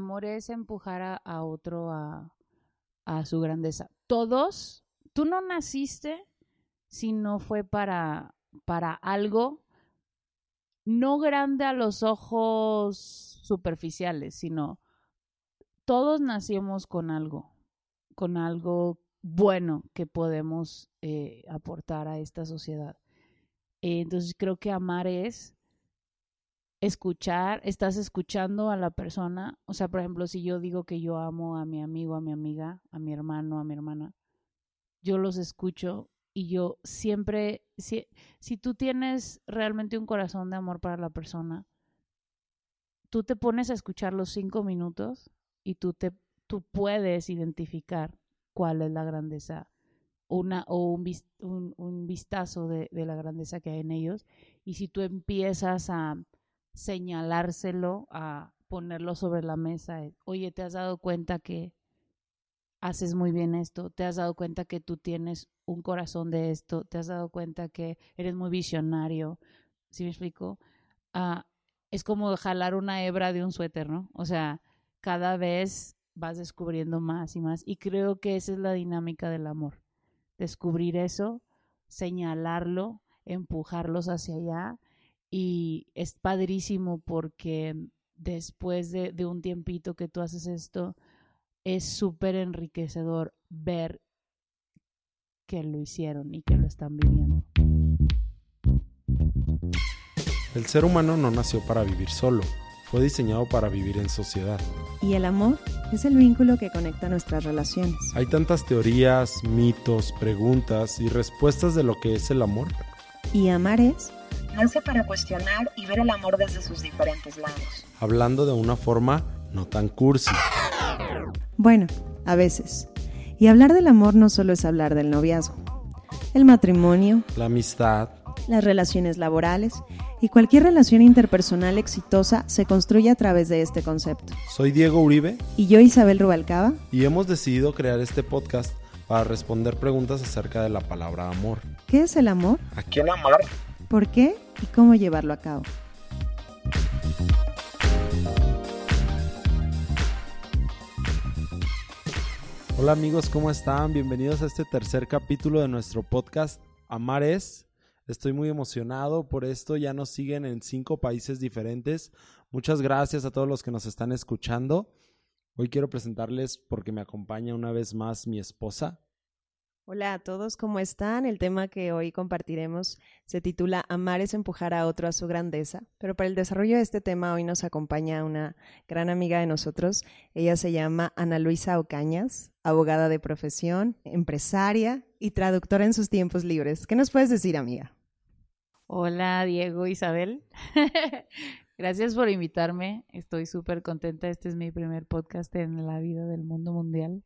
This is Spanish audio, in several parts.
amor es empujar a, otro a, a su grandeza. Todos, tú no naciste si no fue para, para algo no grande a los ojos superficiales, sino todos nacimos con algo, con algo bueno que podemos eh, aportar a esta sociedad. Eh, entonces creo que amar es escuchar, estás escuchando a la persona, o sea, por ejemplo, si yo digo que yo amo a mi amigo, a mi amiga, a mi hermano, a mi hermana, yo los escucho y yo siempre, si, si tú tienes realmente un corazón de amor para la persona, tú te pones a escuchar los cinco minutos y tú, te, tú puedes identificar cuál es la grandeza una, o un, un, vistazo de, de la grandeza que hay en ellos. Y si tú empiezas a señalárselo, a ponerlo sobre la mesa, oye, ¿te has dado cuenta que haces muy bien esto? ¿Te has dado cuenta que tú tienes un corazón de esto? ¿Te has dado cuenta que eres muy visionario? ¿Sí me explico? Ah, es como jalar una hebra de un suéter, ¿no? O sea, cada vez vas descubriendo más y más. Y creo que esa es la dinámica del amor. Descubrir eso, señalarlo, empujarlos hacia allá. Y es padrísimo porque después de, de un tiempito que tú haces esto, es súper enriquecedor ver que lo hicieron y que lo están viviendo. El ser humano no nació para vivir solo, fue diseñado para vivir en sociedad. Y el amor es el vínculo que conecta nuestras relaciones. Hay tantas teorías, mitos, preguntas y respuestas de lo que es el amor. Y amar es nace para cuestionar y ver el amor desde sus diferentes lados. Hablando de una forma no tan cursi. Bueno, a veces. Y hablar del amor no solo es hablar del noviazgo. El matrimonio, La amistad, las relaciones laborales y cualquier relación interpersonal exitosa se construye a través de este concepto. soy Diego Uribe Y yo, Isabel Rubalcaba, y hemos decidido crear este podcast para responder preguntas acerca de la palabra amor. ¿qué es el amor? ¿A quién amar? ¿Por qué? ¿Y cómo llevarlo a cabo? Hola amigos, ¿cómo están? Bienvenidos a este tercer capítulo de nuestro podcast Amar es. Estoy muy emocionado por esto, ya nos siguen en cinco países diferentes. Muchas gracias a todos los que nos están escuchando. Hoy quiero presentarles porque me acompaña una vez más mi esposa. Hola a todos, ¿cómo están? El tema que hoy compartiremos se titula Amar es empujar a otro a su grandeza, pero para el desarrollo de este tema hoy nos acompaña una gran amiga de nosotros. Ella se llama Ana Luisa Ocañas, abogada de profesión, empresaria y traductora en sus tiempos libres. ¿Qué nos puedes decir, amiga? Hola, Diego, Isabel. Gracias por invitarme. Estoy súper contenta. Este es mi primer podcast en la vida del mundo mundial.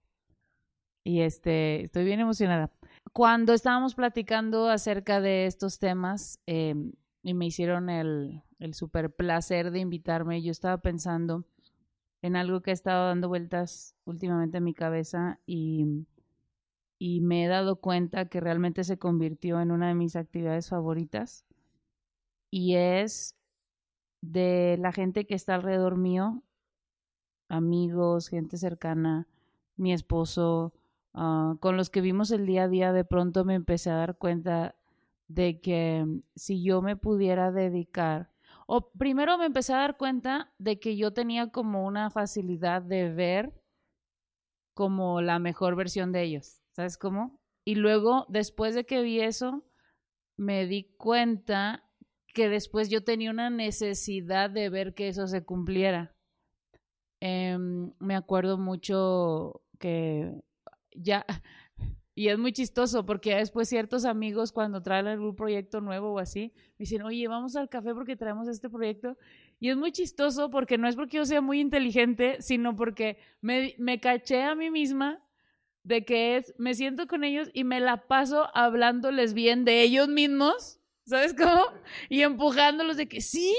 Y este, estoy bien emocionada. Cuando estábamos platicando acerca de estos temas eh, y me hicieron el, el súper placer de invitarme, yo estaba pensando en algo que ha estado dando vueltas últimamente en mi cabeza y, y me he dado cuenta que realmente se convirtió en una de mis actividades favoritas y es de la gente que está alrededor mío, amigos, gente cercana, mi esposo, uh, con los que vimos el día a día, de pronto me empecé a dar cuenta de que si yo me pudiera dedicar, o primero me empecé a dar cuenta de que yo tenía como una facilidad de ver como la mejor versión de ellos, ¿sabes cómo? Y luego, después de que vi eso, me di cuenta que después yo tenía una necesidad de ver que eso se cumpliera. Eh, me acuerdo mucho que ya, y es muy chistoso porque después ciertos amigos cuando traen algún proyecto nuevo o así, me dicen, oye, vamos al café porque traemos este proyecto. Y es muy chistoso porque no es porque yo sea muy inteligente, sino porque me, me caché a mí misma de que es, me siento con ellos y me la paso hablándoles bien de ellos mismos ¿Sabes cómo? Y empujándolos de que sí,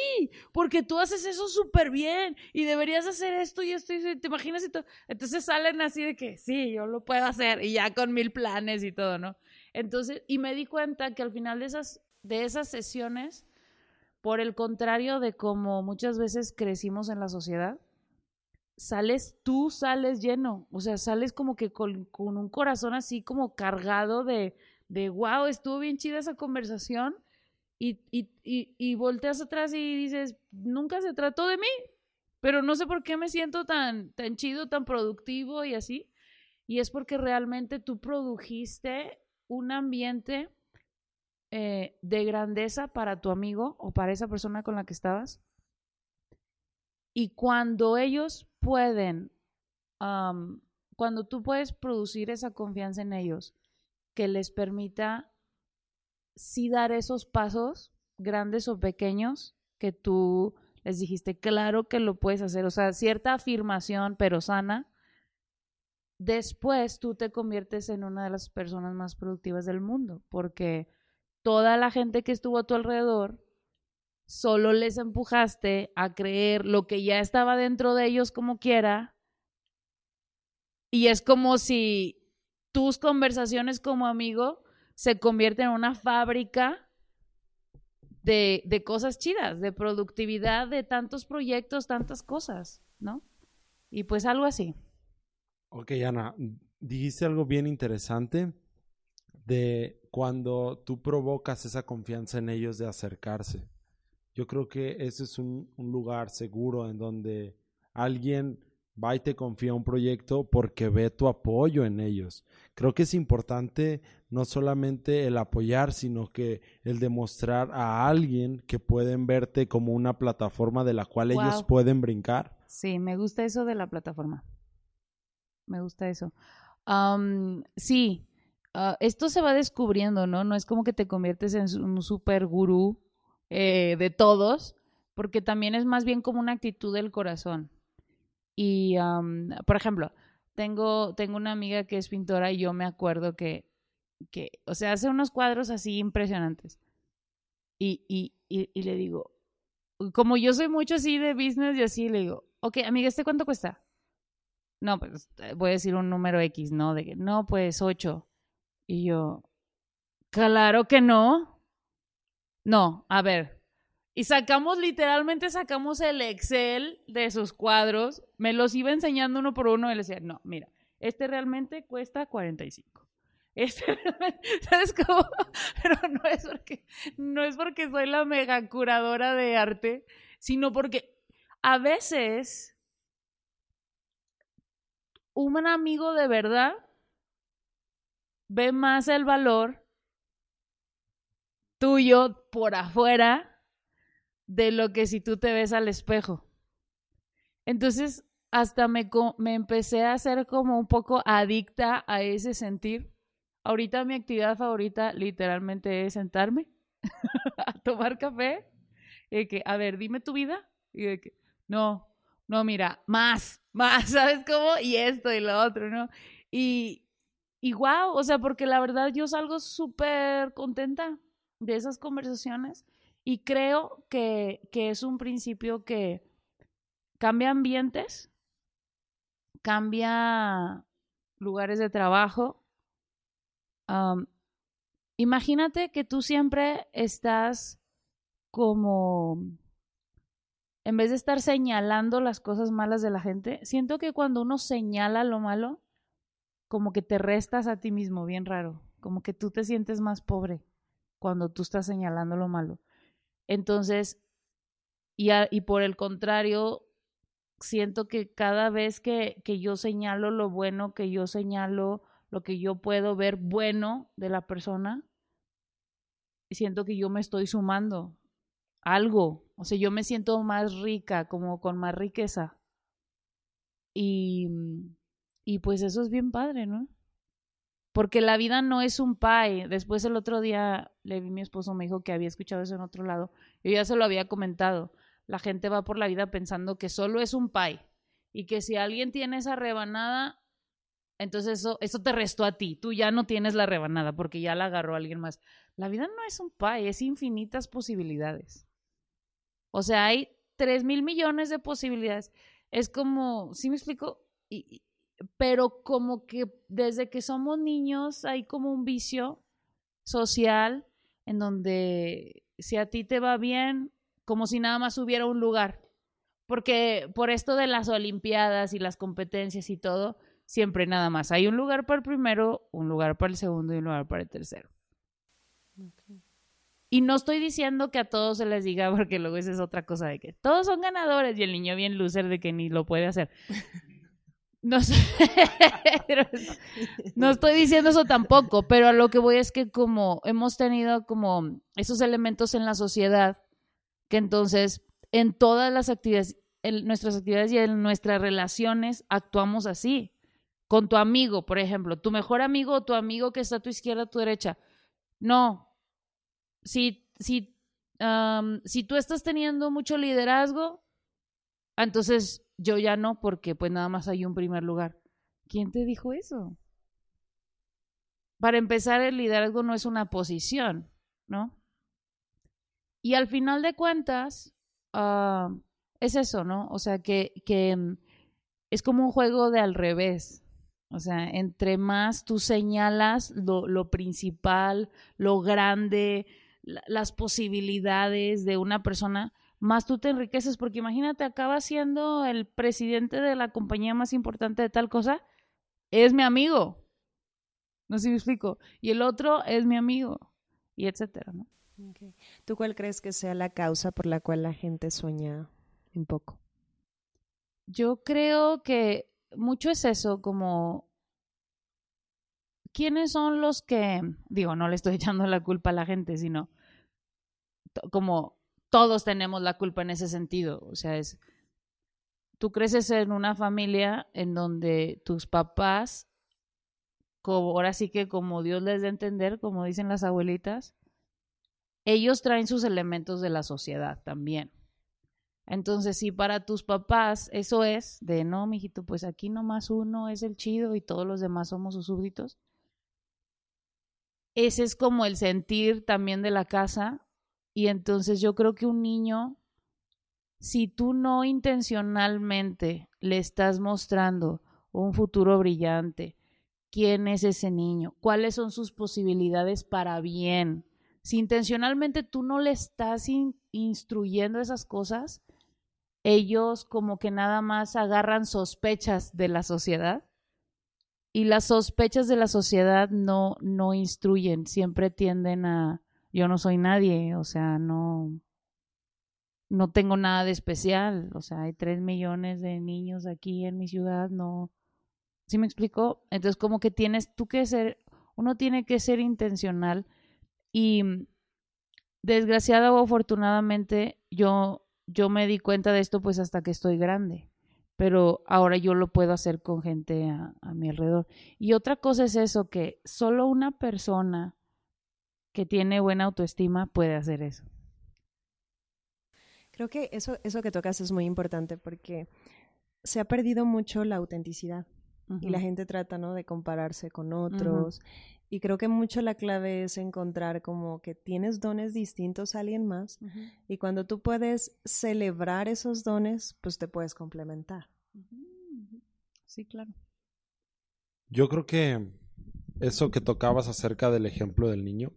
porque tú haces eso súper bien y deberías hacer esto y esto te imaginas. Entonces salen así de que sí, yo lo puedo hacer y ya con mil planes y todo, ¿no? Entonces, y me di cuenta que al final de esas, de esas sesiones, por el contrario de como muchas veces crecimos en la sociedad, sales, tú sales lleno, o sea, sales como que con, con un corazón así como cargado de, de, wow, estuvo bien chida esa conversación. Y, y, y, y volteas atrás y dices, nunca se trató de mí, pero no sé por qué me siento tan, tan chido, tan productivo y así. Y es porque realmente tú produjiste un ambiente eh, de grandeza para tu amigo o para esa persona con la que estabas. Y cuando ellos pueden, cuando tú puedes producir esa confianza en ellos, que les permita sí dar esos pasos, grandes o pequeños, que tú les dijiste, claro que lo puedes hacer, o sea, cierta afirmación, pero sana, después tú te conviertes en una de las personas más productivas del mundo, porque toda la gente que estuvo a tu alrededor, solo les empujaste a creer lo que ya estaba dentro de ellos como quiera, y es como si tus conversaciones como amigo se convierten en una fábrica de, de cosas chidas, de productividad, de tantos proyectos, tantas cosas, ¿no? Y pues algo así. Ok, Ana, dijiste algo bien interesante de cuando tú provocas esa confianza en ellos de acercarse. Yo creo que ese es un lugar seguro en donde alguien va y te confía un proyecto porque ve tu apoyo en ellos. Creo que es importante no solamente el apoyar, sino que el demostrar a alguien que pueden verte como una plataforma de la cual ellos pueden brincar. Sí, me gusta eso de la plataforma. Me gusta eso. sí, ah, esto se va descubriendo, ¿no? No es como que te conviertes en un super gurú eh, de todos, porque también es más bien como una actitud del corazón. Y, por ejemplo, tengo, tengo una amiga que es pintora y yo me acuerdo que, que o sea, hace unos cuadros así impresionantes. Y, y, y, le digo, como yo soy mucho así de business y así, le digo, ok, amiga, ¿este cuánto cuesta? No, pues eh, voy a decir un número X, ¿no? De que, no, pues ocho. Y yo, claro que no. No, a ver, y sacamos, literalmente sacamos el Excel de sus cuadros. Me los iba enseñando uno por uno y le decía, no, mira, este realmente cuesta 45. Este, ¿sabes cómo? Pero no es porque, no es porque soy la mega curadora de arte, sino porque a veces un amigo de verdad ve más el valor tuyo por afuera de lo que si tú te ves al espejo. Entonces, hasta me, me empecé a hacer como un poco adicta a ese sentir. Ahorita mi actividad favorita literalmente es sentarme a tomar café y que, a ver, dime tu vida. Y de que, no, no, mira, más, más, ¿sabes cómo? Y esto y lo otro, ¿no? Y, y wow, o sea, porque la verdad yo salgo súper contenta de esas conversaciones y creo que, es un principio que cambia ambientes, cambia lugares de trabajo. imagínate que tú siempre estás como, en vez de estar señalando las cosas malas de la gente, siento que cuando uno señala lo malo, como que te restas a ti mismo, bien raro, como que tú te sientes más pobre cuando tú estás señalando lo malo. Entonces, y, y por el contrario, siento que cada vez que, que yo señalo lo bueno, que yo señalo lo que yo puedo ver bueno de la persona, siento que yo me estoy sumando algo, o sea, yo me siento más rica, como con más riqueza. Y, y pues eso es bien padre, ¿no? Porque la vida no es un pie. Después el otro día le vi mi esposo, me dijo que había escuchado eso en otro lado. Yo ya se lo había comentado. La gente va por la vida pensando que solo es un pie y que si alguien tiene esa rebanada, entonces eso, eso te restó a ti. Tú ya no tienes la rebanada porque ya la agarró alguien más. La vida no es un pie, es infinitas posibilidades. O sea, hay tres mil millones de posibilidades. Es como, ¿sí me explico? Y, pero como que desde que somos niños hay como un vicio social en donde si a ti te va bien, como si nada más hubiera un lugar. Porque por esto de las Olimpiadas y las competencias y todo, siempre nada más. Hay un lugar para el primero, un lugar para el segundo y un lugar para el tercero. Y no estoy diciendo que a todos se les diga, porque luego esa es otra cosa de que todos son ganadores y el niño bien loser de que ni lo puede hacer. No, sé, no estoy diciendo eso tampoco, pero a lo que voy es que como hemos tenido como esos elementos en la sociedad, que entonces en todas las actividades, en nuestras actividades y en nuestras relaciones actuamos así. Con tu amigo, por ejemplo, tu mejor amigo o tu amigo que está a tu izquierda, a tu derecha. No. Si, si, si tú estás teniendo mucho liderazgo, entonces yo ya no, porque pues nada más hay un primer lugar. ¿Quién te dijo eso? Para empezar, el liderazgo no es una posición, ¿no? Y al final de cuentas, uh, es eso, ¿no? O sea, que, que mm, es como un juego de al revés. O sea, entre más tú señalas lo, lo principal, lo grande, la, las posibilidades de una persona, más tú te enriqueces, porque imagínate, acaba siendo el presidente de la compañía más importante de tal cosa, es mi amigo. No sé si me explico. Y el otro es mi amigo. Y etcétera, ¿no? Okay. ¿Tú cuál crees que sea la causa por la cual la gente sueña un poco? Yo creo que mucho es eso, como quiénes son los que, digo, no le estoy echando la culpa a la gente, sino como todos tenemos la culpa en ese sentido. O sea, es, tú creces en una familia en donde tus papás, como, ahora sí que como Dios les da a entender, como dicen las abuelitas, ellos traen sus elementos de la sociedad también. Entonces, si para tus papás eso es de no, mijito, pues aquí nomás uno es el chido y todos los demás somos sus súbditos. Ese es como el sentir también de la casa. Y entonces yo creo que un niño, si tú no intencionalmente le estás mostrando un futuro brillante, quién es ese niño, cuáles son sus posibilidades para bien, si intencionalmente tú no le estás instruyendo esas cosas, ellos como que nada más agarran sospechas de la sociedad y las sospechas de la sociedad no, no instruyen, siempre tienden a yo no soy nadie, o sea, no, no tengo nada de especial, o sea, hay tres millones de niños aquí en mi ciudad, no, ¿sí me explico? Entonces como que tienes tú que ser, uno tiene que ser intencional y mm, desgraciada o afortunadamente, yo, yo me di cuenta de esto pues hasta que estoy grande. Pero ahora yo lo puedo hacer con gente a, a mi alrededor. Y otra cosa es eso, que solo una persona que tiene buena autoestima puede hacer eso. Creo que eso, eso que tocas es muy importante porque se ha perdido mucho la autenticidad uh -huh. y la gente trata ¿no? de compararse con otros. Uh -huh. Y creo que mucho la clave es encontrar como que tienes dones distintos a alguien más uh -huh. y cuando tú puedes celebrar esos dones, pues te puedes complementar. Sí, claro. Yo creo que eso que tocabas acerca del ejemplo del niño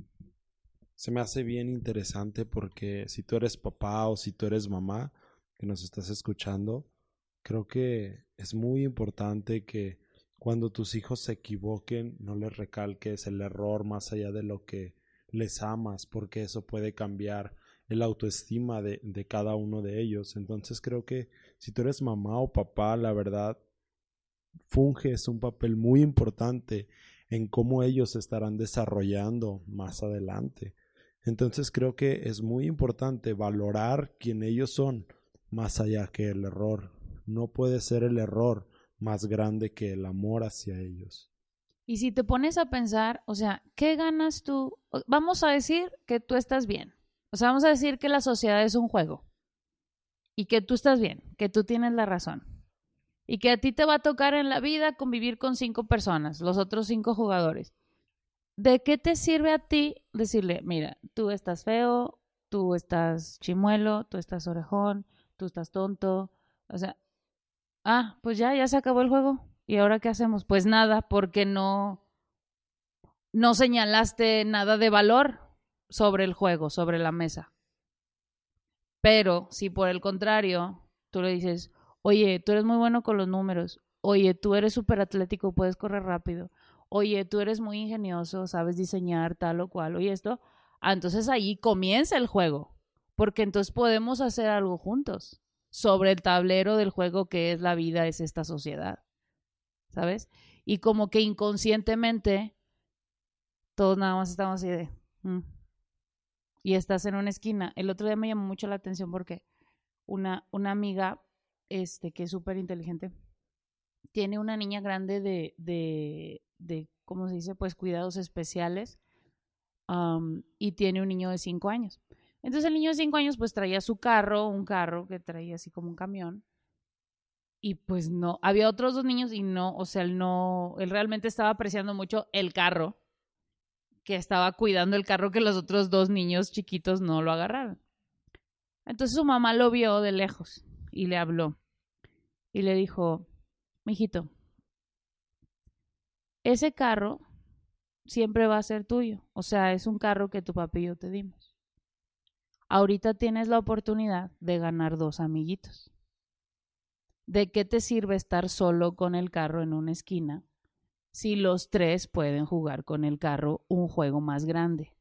se me hace bien interesante porque si tú eres papá o si tú eres mamá que nos estás escuchando, creo que es muy importante que cuando tus hijos se equivoquen, no les recalques el error más allá de lo que les amas, porque eso puede cambiar el autoestima de, de, cada uno de ellos. Entonces creo que si tú eres mamá o papá, la verdad, funges un papel muy importante en cómo ellos estarán desarrollando más adelante. Entonces creo que es muy importante valorar quién ellos son más allá que el error. No puede ser el error más grande que el amor hacia ellos. Y si te pones a pensar, o sea, ¿qué ganas tú? Vamos a decir que tú estás bien. O sea, vamos a decir que la sociedad es un juego. Y que tú estás bien, que tú tienes la razón. Y que a ti te va a tocar en la vida convivir con cinco personas, los otros cinco jugadores. ¿De qué te sirve a ti decirle, mira, tú estás feo, tú estás chimuelo, tú estás orejón, tú estás tonto? O sea, ah, pues ya, ya se acabó el juego. ¿Y ahora qué hacemos? Pues nada, porque no, no señalaste nada de valor sobre el juego, sobre la mesa. Pero si por el contrario Tú le dices, oye, tú eres muy bueno con los números. Oye, tú eres súper atlético, puedes correr rápido. Oye, tú eres muy ingenioso, sabes diseñar tal o cual. Oye, esto. Ah, entonces ahí comienza el juego. Porque entonces podemos hacer algo juntos sobre el tablero del juego que es la vida, es esta sociedad. ¿Sabes? Y como que inconscientemente todos nada más estamos así de... "Mm". Y estás en una esquina. El otro día me llamó mucho la atención porque una, una amiga este, que es súper inteligente tiene una niña grande de, de, de, ¿cómo se dice? Pues cuidados especiales am, y tiene un niño de cinco años. Entonces el niño de cinco años pues traía su carro, un carro que traía así como un camión. Y pues no, había otros dos niños y no, o sea, él no, él realmente estaba apreciando mucho el carro, que estaba cuidando el carro que los otros dos niños chiquitos no lo agarraron. Entonces su mamá lo vio de lejos y le habló y le dijo, mijito, ese carro siempre va a ser tuyo, o sea, es un carro que tu papi y yo te dimos. Ahorita tienes la oportunidad de ganar dos amiguitos. ¿De qué te sirve estar solo con el carro en una esquina si los tres pueden jugar con el carro un juego más grande?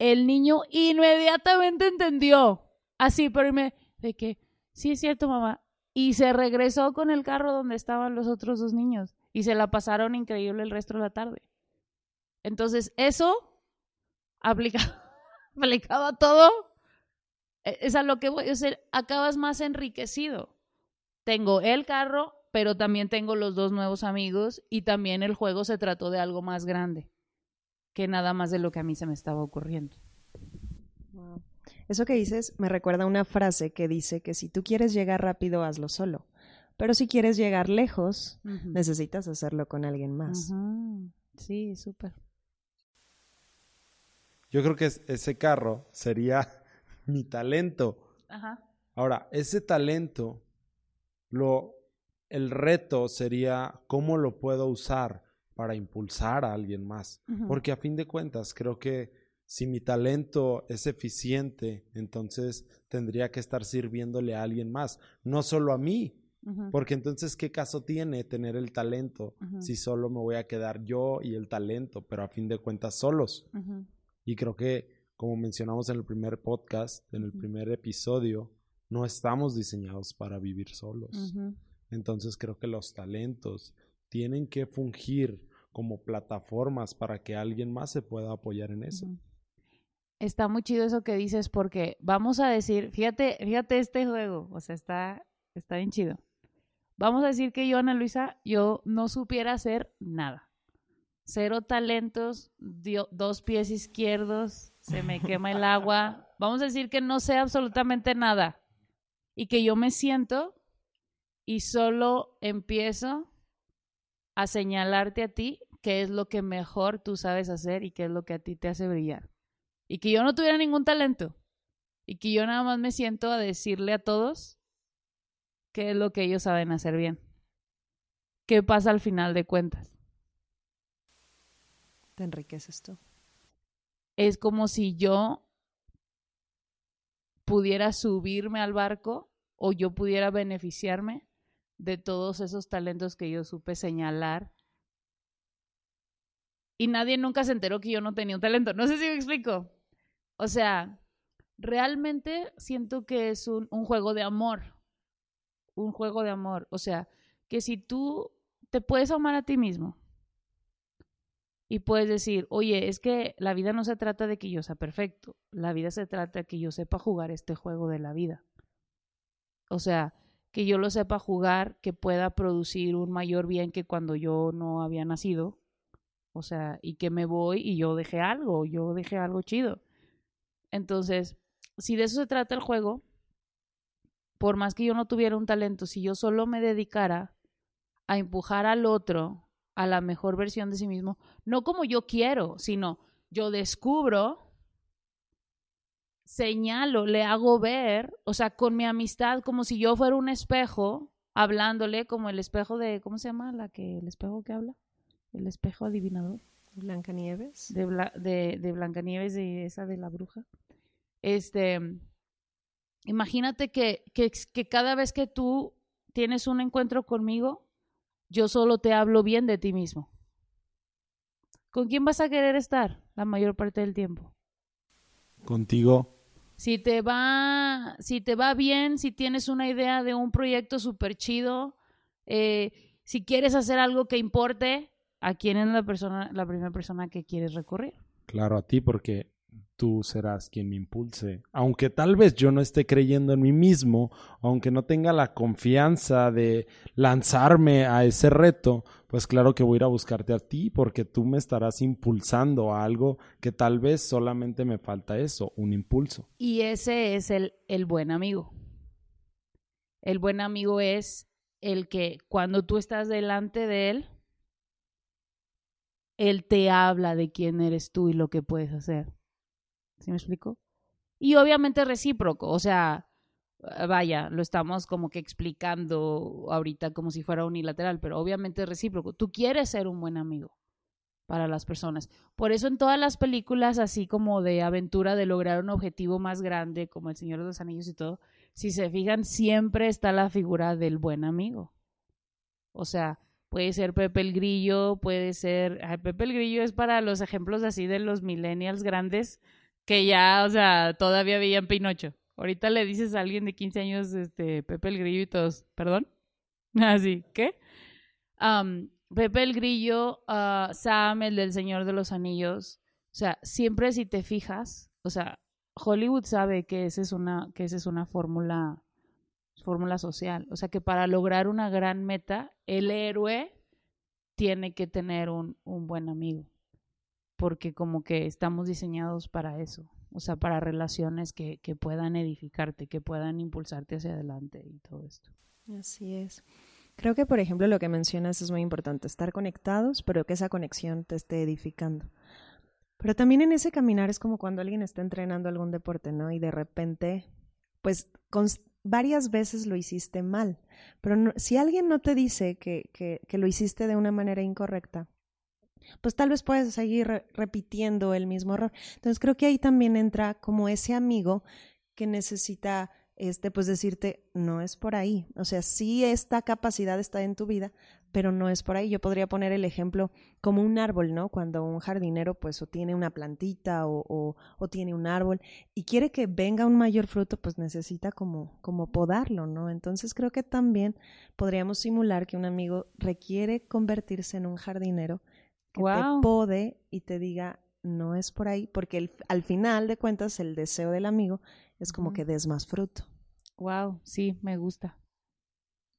El niño inmediatamente entendió. Así, pero me de que sí es cierto, mamá. Y se regresó con el carro donde estaban los otros dos niños y se la pasaron increíble el resto de la tarde. Entonces, eso aplica, aplicado a todo e, es a lo que voy a decir, acabas más enriquecido. Tengo el carro, pero también tengo los dos nuevos amigos y también el juego se trató de algo más grande que nada más de lo que a mí se me estaba ocurriendo. Eso que dices me recuerda a una frase que dice que si tú quieres llegar rápido, hazlo solo. Pero si quieres llegar lejos, necesitas hacerlo con alguien más. Sí, súper. Yo creo que es- ese carro sería mi talento. Ajá. Ahora, ese talento, lo, el reto sería cómo lo puedo usar para impulsar a alguien más. Porque a fin de cuentas, creo que si mi talento es eficiente, entonces tendría que estar sirviéndole a alguien más, no solo a mí. Porque entonces, ¿qué caso tiene tener el talento si solo me voy a quedar yo y el talento, pero a fin de cuentas solos? Y creo que, como mencionamos en el primer podcast, en el primer episodio, no estamos diseñados para vivir solos. Entonces creo que los talentos tienen que fungir como plataformas para que alguien más se pueda apoyar en eso. Está muy chido eso que dices porque vamos a decir, fíjate, fíjate este juego, o sea, está, está bien chido. Vamos a decir que yo, Ana Luisa, yo no supiera hacer nada. Cero talentos, dio- dos pies izquierdos, se me quema el agua. Vamos a decir que no sé absolutamente nada. Y que yo me siento y solo empiezo a señalarte a ti qué es lo que mejor tú sabes hacer y qué es lo que a ti te hace brillar. Y que yo no tuviera ningún talento. Y que yo nada más me siento a decirle a todos qué es lo que ellos saben hacer bien. ¿Qué pasa al final de cuentas? Te enriqueces tú. Es como si yo pudiera subirme al barco o yo pudiera beneficiarme de todos esos talentos que yo supe señalar. Y nadie nunca se enteró que yo no tenía un talento. No sé si me explico. O sea, realmente siento que es un, un juego de amor. Un juego de amor. O sea, que si tú te puedes amar a ti mismo y puedes decir, oye, es que la vida no se trata de que yo sea perfecto. La vida se trata de que yo sepa jugar este juego de la vida. O sea, que yo lo sepa jugar, que pueda producir un mayor bien que cuando yo no había nacido. O sea, y que me voy y yo dejé algo, yo dejé algo chido. Entonces, si de eso se trata el juego, por más que yo no tuviera un talento, si yo solo me dedicara a empujar al otro a la mejor versión de sí mismo, no como yo quiero, sino yo descubro, señalo, le hago ver, o sea, con mi amistad, como si yo fuera un espejo, hablándole como el espejo de, ¿cómo se llama? La que, el espejo que habla, el espejo adivinador Blancanieves. de, Bla- de, de Blancanieves y esa de la bruja. Este, imagínate que, que, que cada vez que tú tienes un encuentro conmigo, yo solo te hablo bien de ti mismo. ¿Con quién vas a querer estar la mayor parte del tiempo? Contigo. Si te va, si te va bien, si tienes una idea de un proyecto súper chido, eh, si quieres hacer algo que importe, ¿a quién es la persona, la primera persona que quieres recurrir? Claro, a ti, porque tú serás quien me impulse. Aunque tal vez yo no esté creyendo en mí mismo, aunque no tenga la confianza de lanzarme a ese reto, pues claro que voy a ir a buscarte a ti porque tú me estarás impulsando a algo que tal vez solamente me falta eso, un impulso. Y ese es el, el buen amigo. El buen amigo es el que cuando tú estás delante de él, él te habla de quién eres tú y lo que puedes hacer. ¿Sí me explico? Y obviamente recíproco, o sea, vaya, lo estamos como que explicando ahorita como si fuera unilateral, pero obviamente recíproco. Tú quieres ser un buen amigo para las personas. Por eso en todas las películas así como de aventura, de lograr un objetivo más grande, como El Señor de los Anillos y todo, si se fijan, siempre está la figura del buen amigo. O sea, puede ser Pepe el Grillo, puede ser... Pepe el Grillo es para los ejemplos así de los millennials grandes que ya, o sea, todavía veían Pinocho. Ahorita le dices a alguien de 15 años, este, Pepe el Grillo y todos, ¿perdón? Así, ¿qué? Pepe el Grillo, uh, Sam, el del Señor de los Anillos. O sea, siempre si te fijas, o sea, Hollywood sabe que esa es una, que esa es una fórmula, fórmula social. O sea, que para lograr una gran meta, el héroe tiene que tener un, un buen amigo porque como que estamos diseñados para eso, o sea, para relaciones que, que puedan edificarte, que puedan impulsarte hacia adelante y todo esto. Así es. Creo que, por ejemplo, lo que mencionas es muy importante, estar conectados, pero que esa conexión te esté edificando. Pero también en ese caminar es como cuando alguien está entrenando algún deporte, ¿no? Y de repente, pues varias veces lo hiciste mal. Pero si alguien no te dice que, que, lo hiciste de una manera incorrecta, pues tal vez puedes seguir repitiendo el mismo error. Entonces creo que ahí también entra como ese amigo que necesita este pues decirte no es por ahí, o sea, sí esta capacidad está en tu vida, pero no es por ahí. Yo podría poner el ejemplo como un árbol, ¿no? Cuando un jardinero pues o tiene una plantita o, o, tiene un árbol y quiere que venga un mayor fruto, pues necesita como, como podarlo, ¿no? Entonces creo que también podríamos simular que un amigo requiere convertirse en un jardinero que te pode y te diga, no es por ahí, porque al final de cuentas el deseo del amigo es como que des más fruto. Wow, sí, me gusta.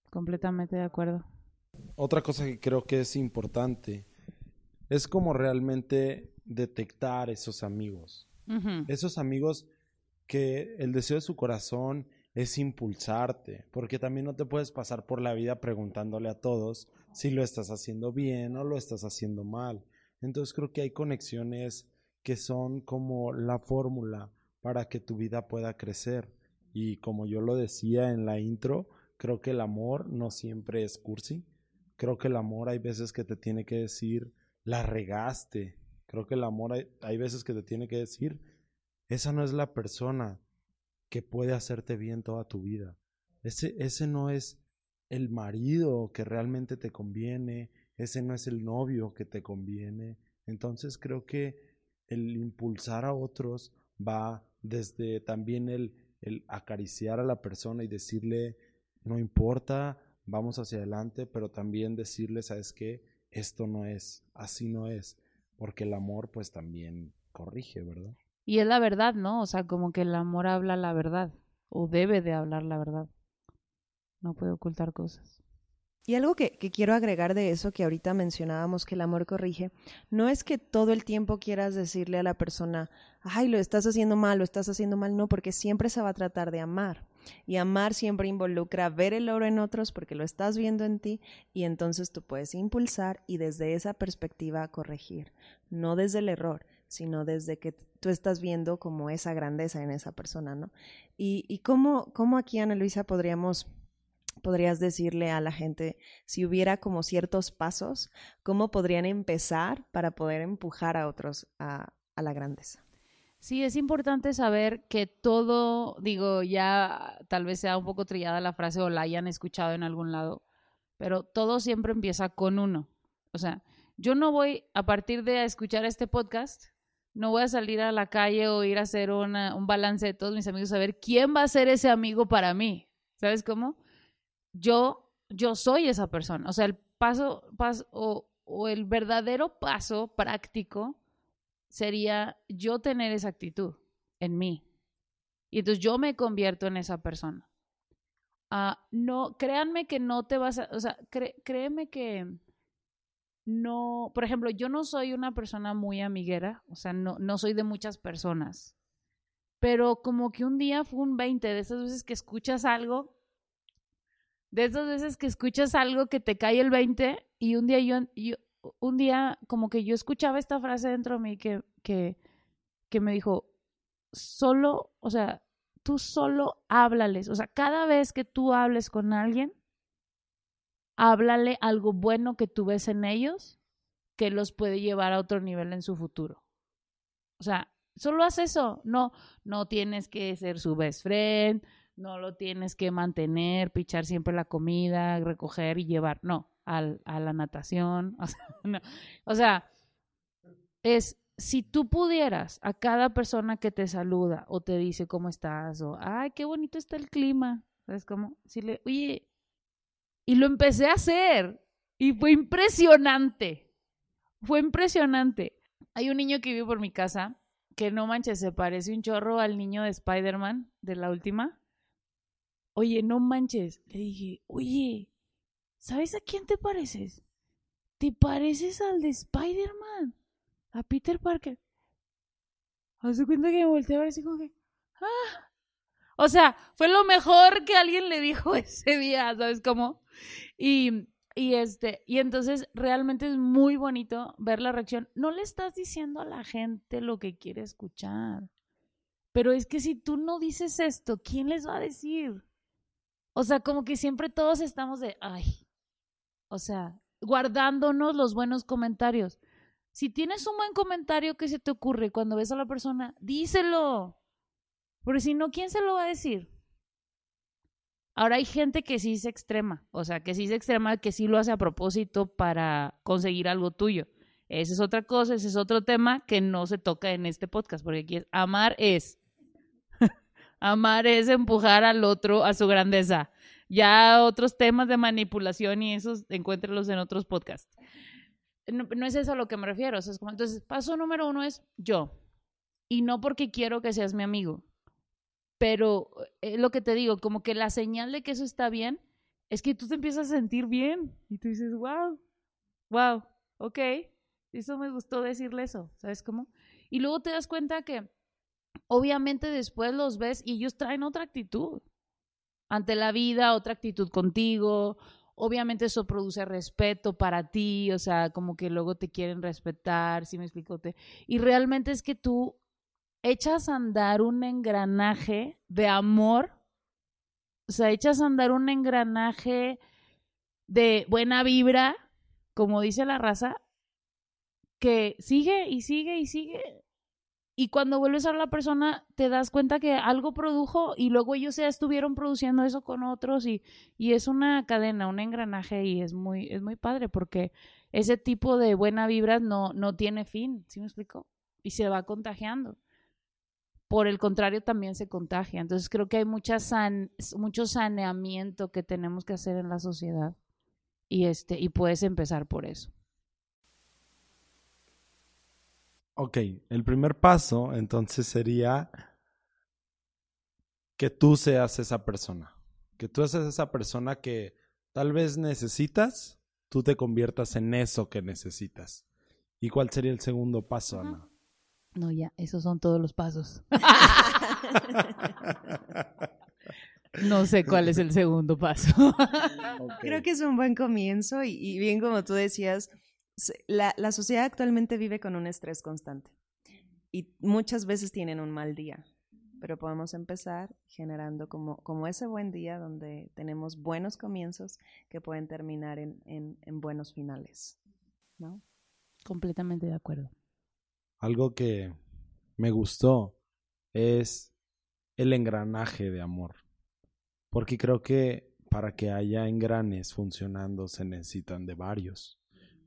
Completamente de acuerdo. Otra cosa que creo que es importante es como realmente detectar esos amigos. Esos amigos que el deseo de su corazón es impulsarte, porque también no te puedes pasar por la vida preguntándole a todos si lo estás haciendo bien o lo estás haciendo mal. Entonces creo que hay conexiones que son como la fórmula para que tu vida pueda crecer. Y como yo lo decía en la intro, creo que el amor no siempre es cursi. Creo que el amor hay veces que te tiene que decir, la regaste. Creo que el amor hay, hay veces que te tiene que decir, esa no es la persona que puede hacerte bien toda tu vida. Ese, ese no es el marido que realmente te conviene, ese no es el novio que te conviene. Entonces creo que el impulsar a otros va desde también el, el acariciar a la persona y decirle, no importa, vamos hacia adelante, pero también decirle, ¿sabes qué? Esto no es, así no es, porque el amor pues también corrige, ¿verdad? Y es la verdad, ¿no? O sea, como que el amor habla la verdad, o debe de hablar la verdad no puede ocultar cosas. Y algo que, quiero agregar de eso que ahorita mencionábamos que el amor corrige, no es que todo el tiempo quieras decirle a la persona, ay, lo estás haciendo mal, lo estás haciendo mal, no, porque siempre se va a tratar de amar. Y amar siempre involucra ver el oro en otros porque lo estás viendo en ti y entonces tú puedes impulsar y desde esa perspectiva corregir, no desde el error, sino desde que tú estás viendo como esa grandeza en esa persona, ¿no? Y, y cómo, cómo aquí, Ana Luisa, podríamos podrías decirle a la gente si hubiera como ciertos pasos, cómo podrían empezar para poder empujar a otros a, a la grandeza? sí es importante saber que todo, digo, ya tal vez sea un poco trillada la frase o la hayan escuchado en algún lado, pero todo siempre empieza con uno. O sea, yo no voy a partir de escuchar este podcast, no voy a salir a la calle o ir a hacer un balance de todos mis amigos a ver quién va a ser ese amigo para mí. ¿Sabes cómo? Yo, yo soy esa persona. O sea, el paso, paso o, o el verdadero paso práctico sería yo tener esa actitud en mí. Y entonces yo me convierto en esa persona. Ah, no, créanme que no te vas a, o sea, créeme que no, por ejemplo, yo no soy una persona muy amiguera, o sea, no, no soy de muchas personas, pero como que un día fue un 20 de esas veces que escuchas algo, de esas veces que escuchas algo que te cae el 20 y un día yo, un día como que yo escuchaba esta frase dentro de mí que, que, que me dijo, solo, o sea, tú solo háblales, o sea, cada vez que tú hables con alguien, háblale algo bueno que tú ves en ellos que los puede llevar a otro nivel en su futuro. O sea, solo haz eso, no, no tienes que ser su best friend, no lo tienes que mantener, pichar siempre la comida, recoger y llevar, no, al, a la natación, o sea, es si tú pudieras a cada persona que te saluda o te dice cómo estás o ay, qué bonito está el clima, ¿sabes cómo? Si le, oye, y lo empecé a hacer y fue impresionante. Fue impresionante. Hay un niño que vive por mi casa que no manches, se parece un chorro al niño de Spider-Man de la última. Oye, no manches. Le dije, oye, ¿sabes a quién te pareces? Te pareces al de Spider-Man, a Peter Parker. Hace cuenta que me volteé a ver así como que, ah. O sea, fue lo mejor que alguien le dijo ese día, ¿sabes cómo? Y, y, este, y entonces realmente es muy bonito ver la reacción. No le estás diciendo a la gente lo que quiere escuchar. Pero es que si tú no dices esto, ¿quién les va a decir? O sea, como que siempre todos estamos de, ay, o sea, guardándonos los buenos comentarios. Si tienes un buen comentario que se te ocurre cuando ves a la persona, díselo. Porque si no, ¿quién se lo va a decir? Ahora hay gente que sí es extrema, o sea, que sí es extrema, que sí lo hace a propósito para conseguir algo tuyo. Esa es otra cosa, ese es otro tema que no se toca en este podcast, porque aquí es amar es. amar es empujar al otro a su grandeza. Ya otros temas de manipulación y esos, encuéntrenlos en otros podcasts. No, es eso a lo que me refiero. entonces, paso número uno es yo. Y no porque quiero que seas mi amigo, pero eh, lo que te digo, como que la señal de que eso está bien es que tú te empiezas a sentir bien y tú dices, wow, wow, ok, eso me gustó decirle eso, ¿sabes cómo? Y luego te das cuenta que obviamente después los ves y ellos traen otra actitud ante la vida, otra actitud contigo. Obviamente eso produce respeto para ti, o sea, como que luego te quieren respetar, si me explico? Y realmente es que tú echas a andar un engranaje de amor, o sea, echas a andar un engranaje de buena vibra, como dice la raza, que sigue y sigue y sigue. Y cuando vuelves a la persona, te das cuenta que algo produjo y luego ellos ya estuvieron produciendo eso con otros y, y es una cadena, un engranaje y es muy, es muy padre porque ese tipo de buena vibra no, no tiene fin, ¿sí me explico? Y se va contagiando por el contrario también se contagia. Entonces creo que hay mucha mucho saneamiento que tenemos que hacer en la sociedad y, este, y puedes empezar por eso. Ok, el primer paso entonces sería que tú seas esa persona, que tú seas esa persona que tal vez necesitas, tú te conviertas en eso que necesitas. ¿Y cuál sería el segundo paso, Ana? No, ya, esos son todos los pasos. no sé cuál es el segundo paso. Creo que es un buen comienzo y, bien como tú decías, la, la, sociedad actualmente vive con un estrés constante y muchas veces tienen un mal día, pero podemos empezar generando como, como ese buen día donde tenemos buenos comienzos que pueden terminar en, en, en buenos finales, ¿no? Completamente de acuerdo algo que me gustó es el engranaje de amor. Porque creo que para que haya engranes funcionando se necesitan de varios.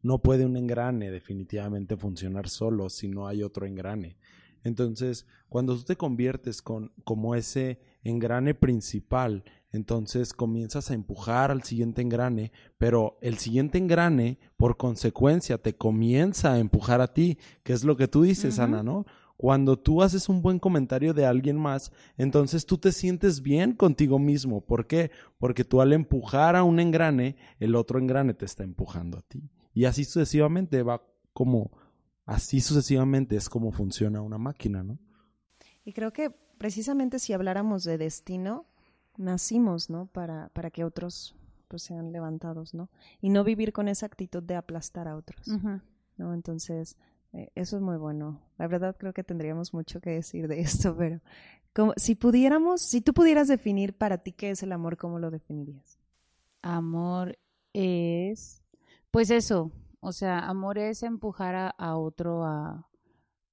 No puede un engrane definitivamente funcionar solo si no hay otro engrane. Entonces, cuando tú te conviertes con, como ese engrane principal, entonces comienzas a empujar al siguiente engrane, pero el siguiente engrane, por consecuencia, te comienza a empujar a ti, que es lo que tú dices, Ana, ¿no? Cuando tú haces un buen comentario de alguien más, entonces tú te sientes bien contigo mismo. ¿Por qué? Porque tú al empujar a un engrane, el otro engrane te está empujando a ti. Y así sucesivamente va como, así sucesivamente es como funciona una máquina, ¿no? Y creo que precisamente si habláramos de destino, nacimos, ¿no? Para, para que otros pues sean levantados, ¿no? Y no vivir con esa actitud de aplastar a otros, ¿no? Entonces, eh, eso es muy bueno. La verdad creo que tendríamos mucho que decir de esto, pero como, si pudiéramos, si tú pudieras definir para ti qué es el amor, ¿cómo lo definirías? Amor es, pues eso, o sea, amor es empujar a, otro a,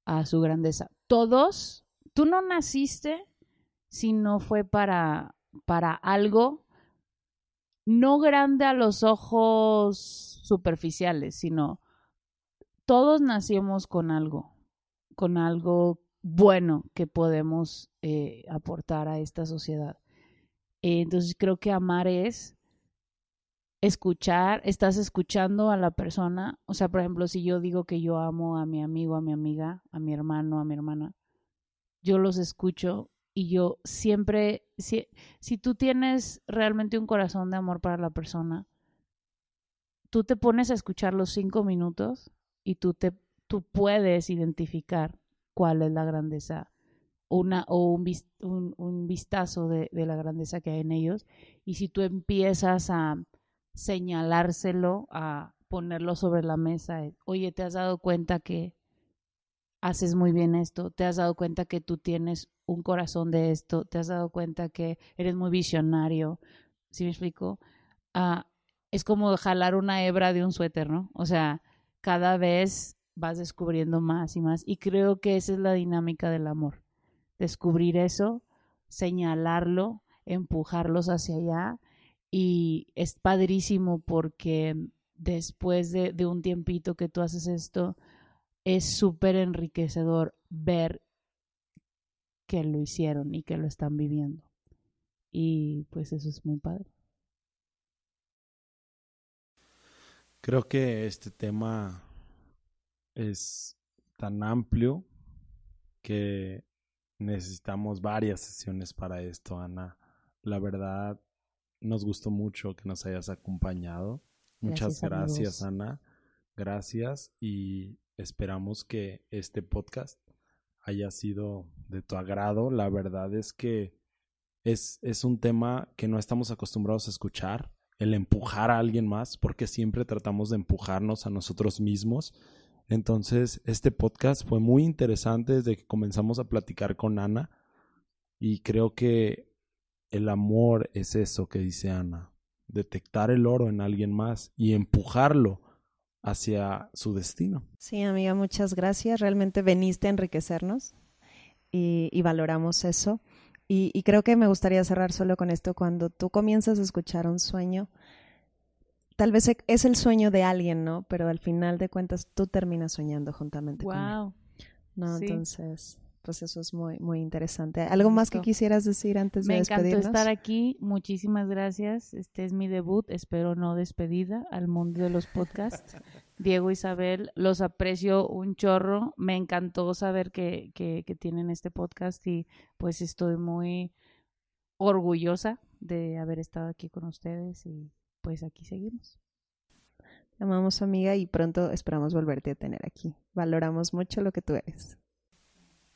a su grandeza. Todos, tú no naciste si no fue para, para algo no grande a los ojos superficiales, sino todos nacimos con algo, con algo bueno que podemos eh, aportar a esta sociedad. entonces creo que amar es escuchar, estás escuchando a la persona, o sea, por ejemplo, si yo digo que yo amo a mi amigo, a mi amiga, a mi hermano, a mi hermana, yo los escucho y yo siempre, si, si tú tienes realmente un corazón de amor para la persona, tú te pones a escuchar los cinco minutos y tú, te, tú puedes identificar cuál es la grandeza una, o un, un, un vistazo de, de, la grandeza que hay en ellos. Y si tú empiezas a señalárselo, a ponerlo sobre la mesa, oye, ¿te has dado cuenta que haces muy bien esto? ¿Te has dado cuenta que tú tienes un corazón de esto? ¿Te has dado cuenta que eres muy visionario? ¿Sí me explico? Ah, es como jalar una hebra de un suéter, ¿no? O sea, cada vez vas descubriendo más y más. Y creo que esa es la dinámica del amor. Descubrir eso, señalarlo, empujarlos hacia allá. Y es padrísimo porque después de, de un tiempito que tú haces esto, es súper enriquecedor ver que lo hicieron y que lo están viviendo. Y pues eso es muy padre. Creo que este tema es tan amplio que necesitamos varias sesiones para esto, Ana. La verdad, nos gustó mucho que nos hayas acompañado. Muchas gracias, Ana. Gracias y esperamos que este podcast haya sido de tu agrado. La verdad es que es, es un tema que no estamos acostumbrados a escuchar el empujar a alguien más, porque siempre tratamos de empujarnos a nosotros mismos. Entonces, este podcast fue muy interesante desde que comenzamos a platicar con Ana y creo que el amor es eso que dice Ana, detectar el oro en alguien más y empujarlo hacia su destino. Sí, amiga, muchas gracias. Realmente veniste a enriquecernos y, y valoramos eso. Y, creo que me gustaría cerrar solo con esto. Cuando tú comienzas a escuchar un sueño, tal vez e, es el sueño de alguien, ¿no? Pero al final de cuentas tú terminas soñando juntamente con él. ¿No? Entonces, pues eso es muy, muy interesante. ¿Algo más que quisieras decir antes de despedirnos? Me encantó estar aquí. Muchísimas gracias. Este es mi debut. Espero no despedida al mundo de los podcasts. Diego, Isabel, los aprecio un chorro. Me encantó saber que, que, tienen este podcast y pues estoy muy orgullosa de haber estado aquí con ustedes y pues aquí seguimos. Te amamos amiga y pronto esperamos volverte a tener aquí. Valoramos mucho lo que tú eres.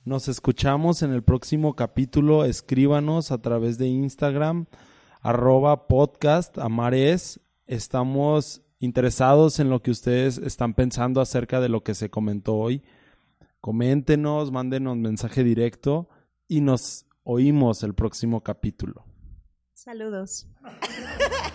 Nos escuchamos en el próximo capítulo. Escríbanos a través de Instagram, arroba podcast amares. Estamos interesados en lo que ustedes están pensando acerca de lo que se comentó hoy. Coméntenos, mándenos mensaje directo y nos oímos el próximo capítulo. Saludos.